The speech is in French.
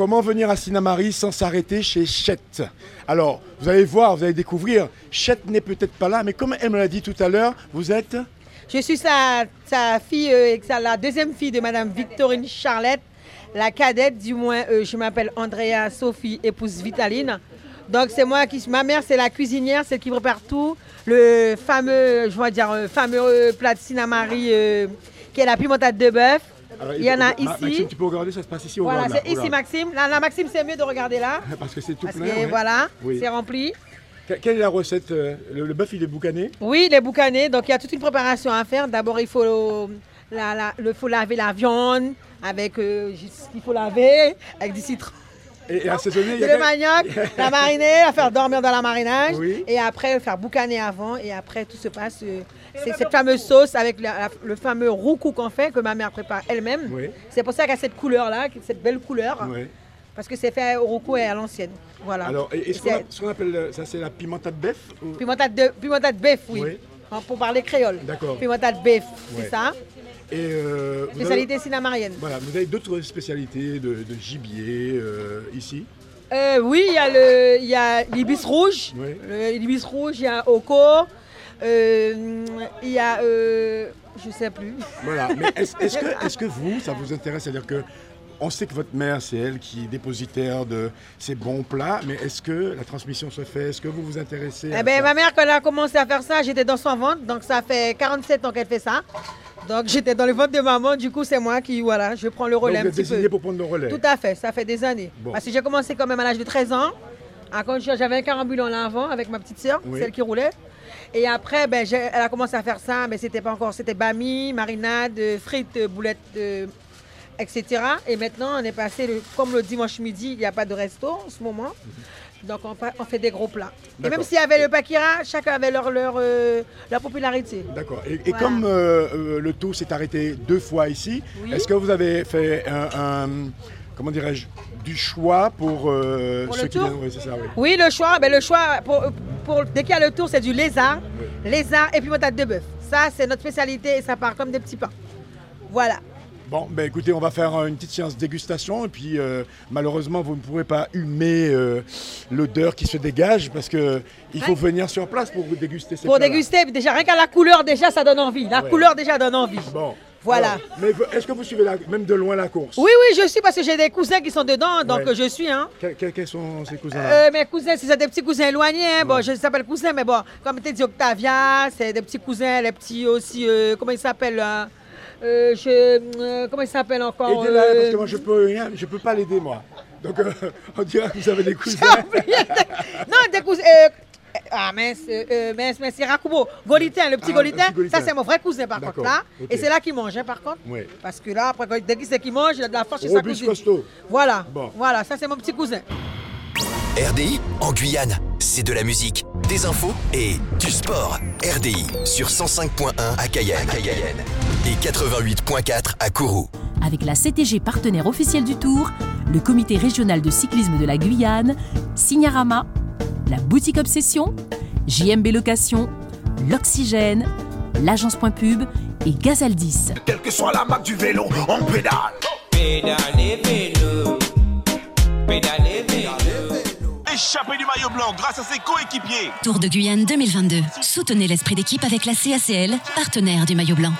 comment venir à Sinamari sans s'arrêter chez Chet Alors, vous allez voir, vous allez découvrir, Chet n'est peut-être pas là, mais comme elle me l'a dit tout à l'heure, vous êtes Je suis sa, fille, euh, la deuxième fille de Madame Victorine Charlotte, la cadette, du moins, euh, je m'appelle Andrea Sophie, épouse Vitaline. Donc c'est moi qui, ma mère c'est la cuisinière, celle qui prépare tout, le fameux, je vais dire, euh, fameux plat de Sinamari qui est la pimentade de bœuf. Alors, Il y en a ici. Maxime, tu peux regarder, ça se passe ici au Voilà, c'est ici. Maxime. Là, là, Maxime, c'est mieux de regarder là. Parce que c'est tout Parce plein. que ouais. voilà, Oui. c'est rempli. Que- Quelle est la recette euh, Le, le bœuf, il est boucané? Oui, les boucanés. Donc, il y a toute une préparation à faire. D'abord, il faut, la, la- le, faut laver la viande avec euh, ce qu'il faut laver, avec du citron. Et, et assaisonner, il y a Le manioc, la mariner, la faire dormir dans la marinage. Oui. Et après, le faire boucaner avant. Et après, tout se passe. euh, c'est cette fameuse sauce avec la- la- le fameux roucou qu'on fait, que ma mère prépare elle-même. Oui. C'est pour ça qu'il y a cette couleur-là, cette belle couleur. Parce que c'est fait au roucou et à l'ancienne. Voilà. Alors, et, et ce qu'on appelle, euh, ça, c'est la pimentade bœuf ou- Pimentade de, pimentade bœuf, oui. Oui. Pour parler créole. D'accord. Pimentade bœuf, Ouais. c'est ça. Et euh, vous avez, Spécialité sinamarienne. voilà, vous avez d'autres spécialités de, de gibier euh, ici Euh, oui, il y a l'ibis rouge. Oui. L'ibis rouge, il y a Oko. euh, il y a, je sais plus. Voilà, mais est-ce que, est que vous, ça vous intéresse? C'est-à-dire que on sait que votre mère, c'est elle qui est dépositaire de ces bons plats, mais est-ce que la transmission se fait? Est-ce que vous vous intéressez à Eh ben, ça? ma mère, quand elle a commencé à faire ça, j'étais dans son ventre. Donc, ça fait 47 ans qu'elle fait ça. Donc, j'étais dans le ventre de maman. Du coup, c'est moi qui, voilà, je prends le Donc, relais vous un petit peu. pour prendre le relais Tout à fait, ça fait des années. Bon. Parce que j'ai commencé quand même à l'âge de 13 ans. À J'avais un carambulant là avant avec ma petite sœur, Oui. celle qui roulait. Et après, ben, elle a commencé à faire ça, mais c'était pas encore, c'était bami, marinade, euh, frites, euh, boulettes, euh, etc. Et maintenant, on est passé, le- comme le dimanche midi, il n'y a pas de resto en ce moment. Donc, on, fait des gros plats. Et même s'il y avait le pakira, chacun avait leur, leur, euh, leur popularité. D'accord. Et, et Voilà. comme euh, le tour s'est arrêté deux fois ici, Oui. est-ce que vous avez fait un, un- comment dirais-je, du choix pour, euh, Pour ceux qui viennent? Oui, ça, oui. Oui, le choix, ben le choix pour, pour- dès qu'il y a le tour, c'est du lézard, lézard et puis pimentade de bœuf. Ça, c'est notre spécialité et ça part comme des petits pains. Voilà. Bon, ben écoutez, on va faire euh, une petite séance dégustation et puis euh, malheureusement vous ne pourrez pas humer euh, l'odeur qui se dégage parce que il faut venir sur place pour déguster ces Pour déguster, déjà rien qu'à la couleur, déjà ça donne envie. La Ouais. couleur déjà donne envie. Bon. Voilà. Alors, mais est-ce que vous suivez la- même de loin la course? Oui, oui, je suis parce que j'ai des cousins qui sont dedans, donc Ouais. je suis. Hein. Que- que- Quels sont ces cousins-là? Euh, mes cousins, c'est des petits cousins éloignés. hein. Bon, je les appelle cousins, mais bon, comme tu dit Octavia, c'est des petits cousins, les petits aussi, comment ils s'appellent Euh, je, euh, Comment ils s'appellent encore Aidez-la euh, parce que moi je peux rien, je peux pas l'aider moi. Donc euh, on dirait que vous avez des cousins. Non, des cousins. euh, ah, mince, euh, euh, mince, mince, c'est Rakubo. Golitin, le petit Ah, Golitin, le petit Golitin. ça c'est mon vrai cousin par contre là. Et c'est là qu'il mange, hein, par contre. Oui. Parce que là, après, quand- dès qu'il sait qu'il mange, il a de la force chez sa cousine. costaud. Voilà, Bon. voilà, ça c'est mon petit cousin. RDI en Guyane, c'est de la musique, des infos et du sport. RDI sur 105.1 à Cayenne, et 88.4 à Kourou. Avec la CTG partenaire officielle du Tour, le comité régional de cyclisme de la Guyane, Signarama, la boutique Obsession, JMB Location, l'Oxygène, l'agence Point Pub et Gazaldis. Quelle que soit la marque du vélo, on pédale. Pédalez vélo, Échappé du maillot blanc grâce à ses coéquipiers. Tour de Guyane 2022. Soutenez l'esprit d'équipe avec la CACL, partenaire du maillot blanc.